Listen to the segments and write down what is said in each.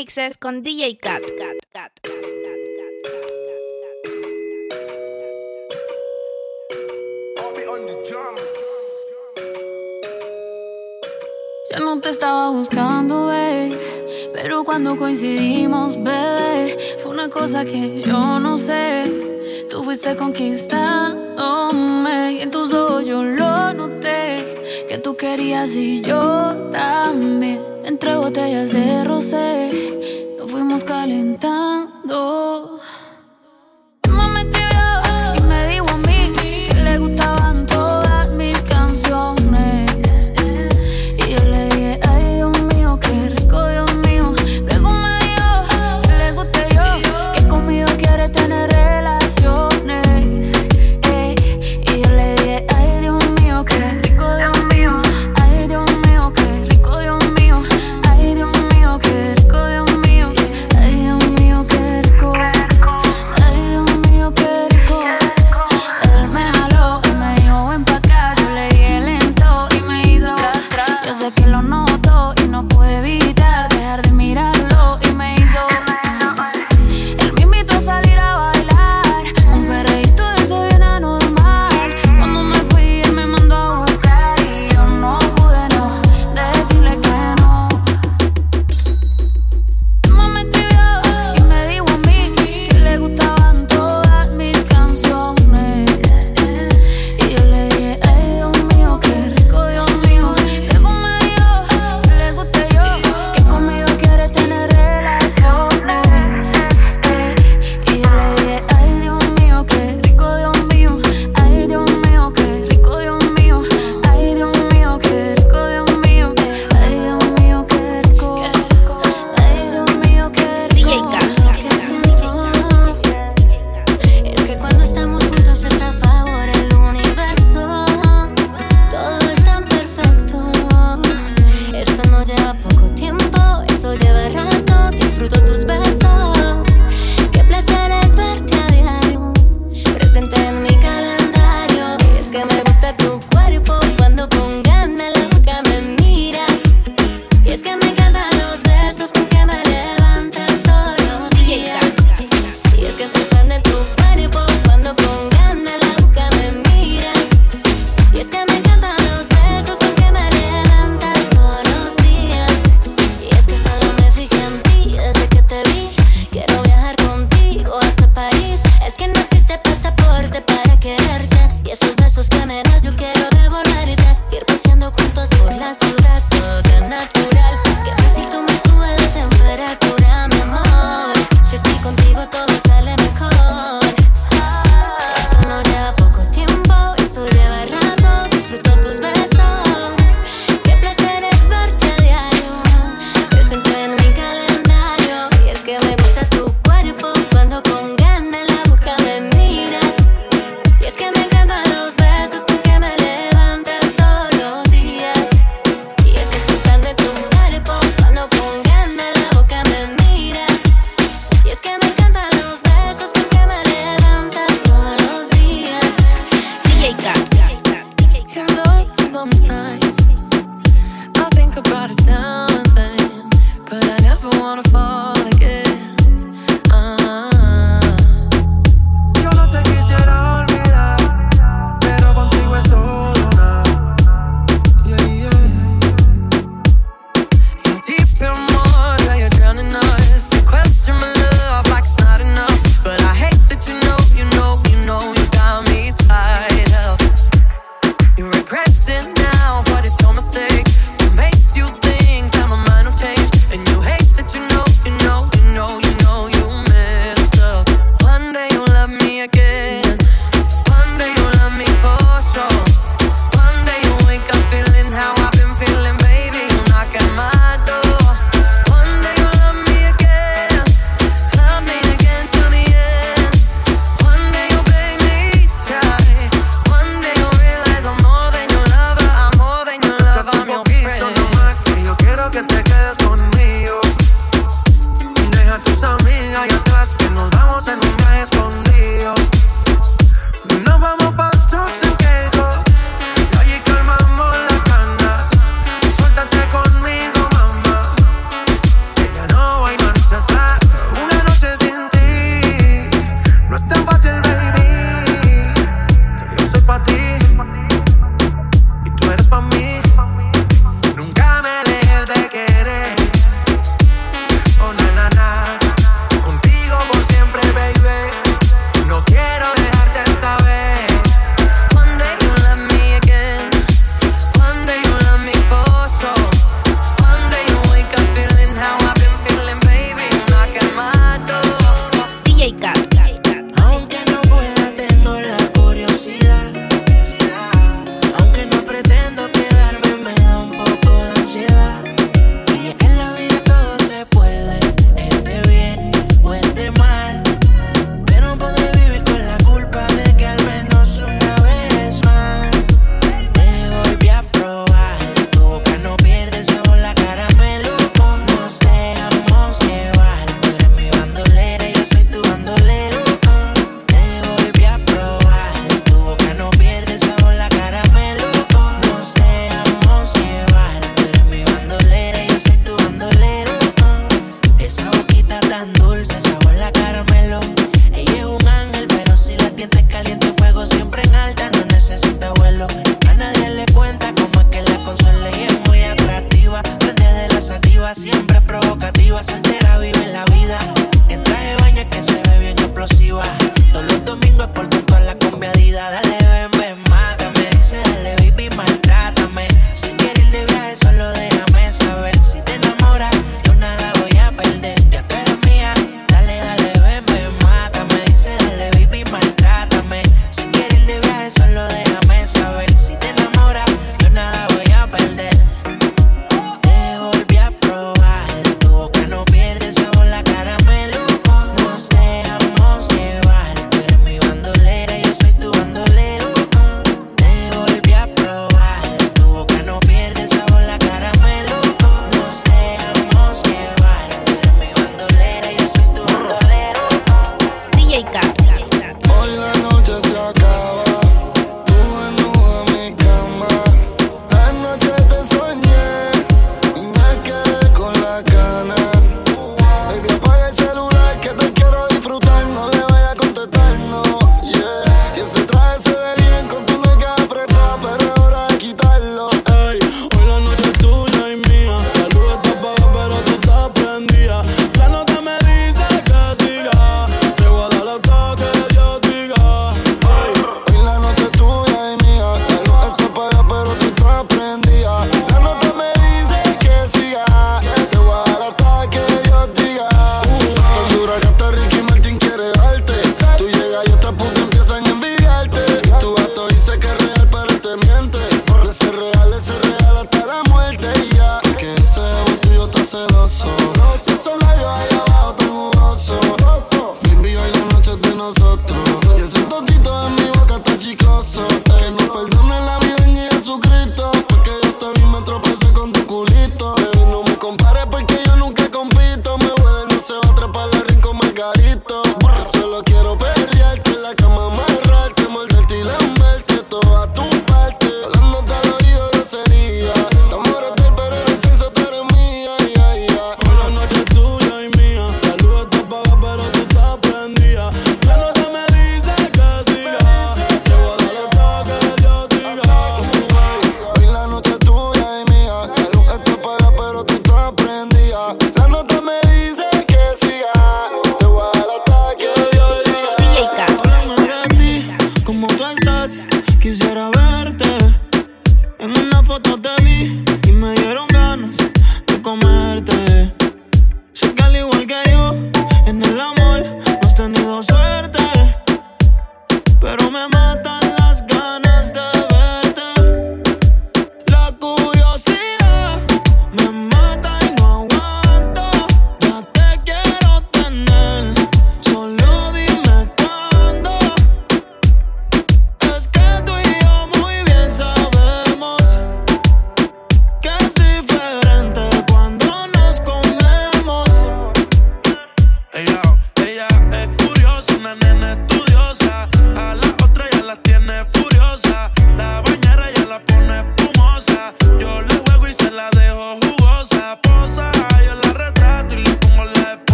remixes con DJ Cat. Cat, Cat, Cat. Ya no te estaba buscando, bebé. Pero cuando coincidimos, bebé, fue una cosa que yo no sé. Tú fuiste conquistándome y en tus ojos yo lo noté. Que tú querías y yo también. Entre botellas de rosé, nos fuimos calentando.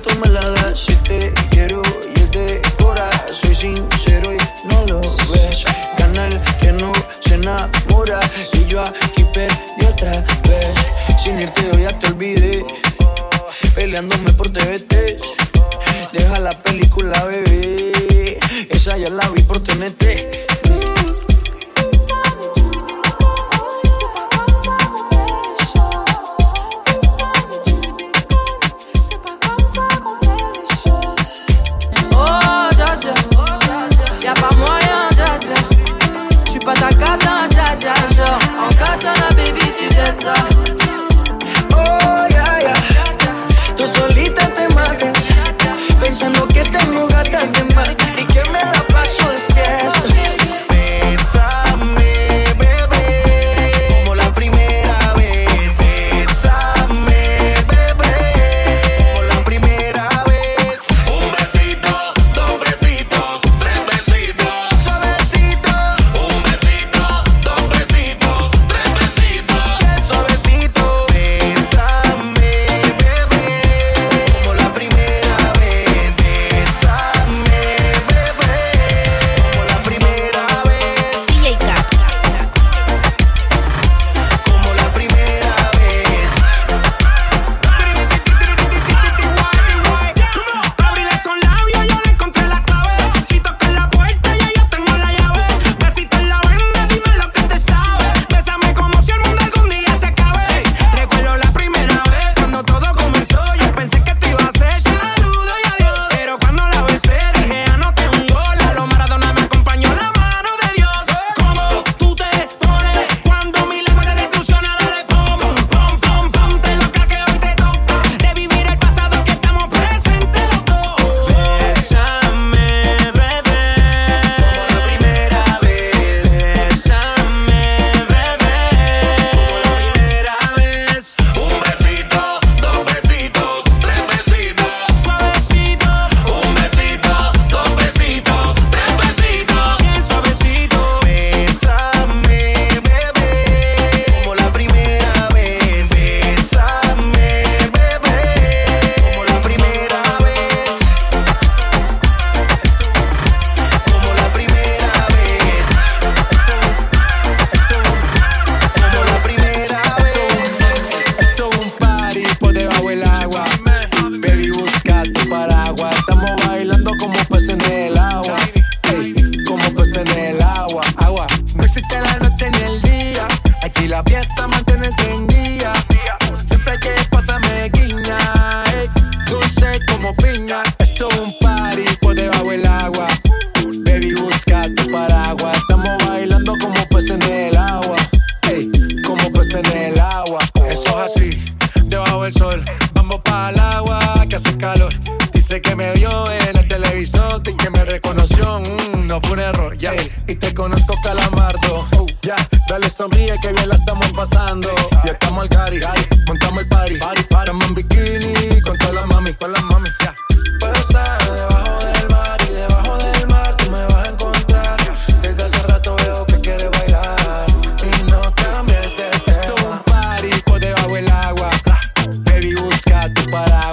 tú me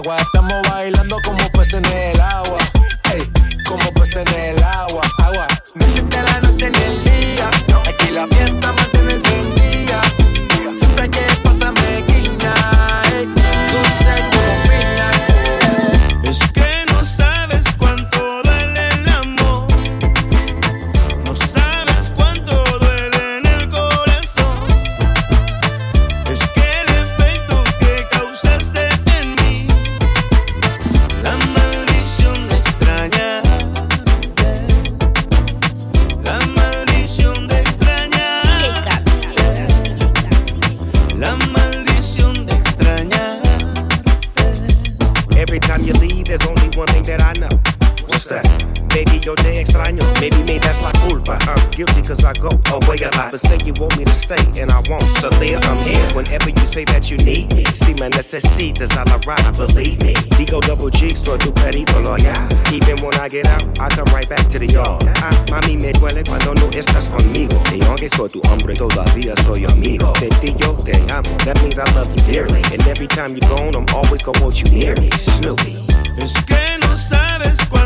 agua. Estamos bailando como peces en el agua. Ey, como peces en el agua cause I go away a lot. But say you want me to stay and I won't. So there I'm here. Whenever you say that you need me. Si me necesitas a la ride, believe me. Digo double G, soy tu perito loyal. Even when I get out, I come right back to the yard. Ah, mami, me duele cuando no estás conmigo. Y aunque soy tu hombre, todavía soy amigo. De ti te amo. That means I love you dearly. And every time you're gone, I'm always gonna want you near me. Snoopy. Es que no sabes cuánto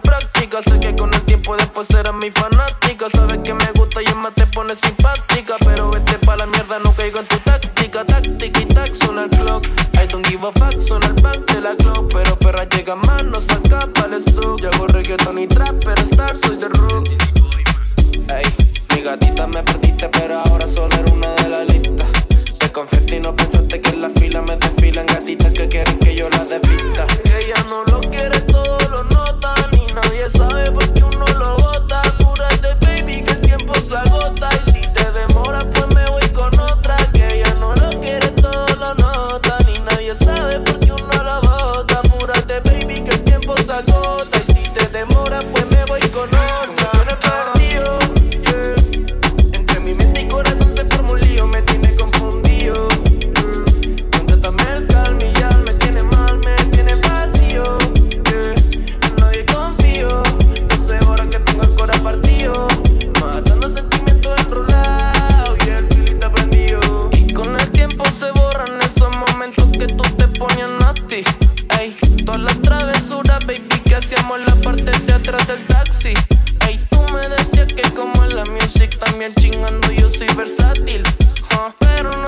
práctica. Sé que con el tiempo después serás mi fanática. Sabes que me gusta y más te pone simpática. Pero vete pa' la mierda, no caigo en tu táctica. Táctica y tac, suena el clock. I don't give a fuck, suena el back de la clock. Pero perra llega más, no saca para el stock. Yo hago reggaeton y trap, pero star soy de rock. Ey, mi gatita me perdiste, pero ahora solo era una de la lista. Te confesé y no pensaste que en la fila me desfilan gatitas que quieren que yo las desvista. Pero no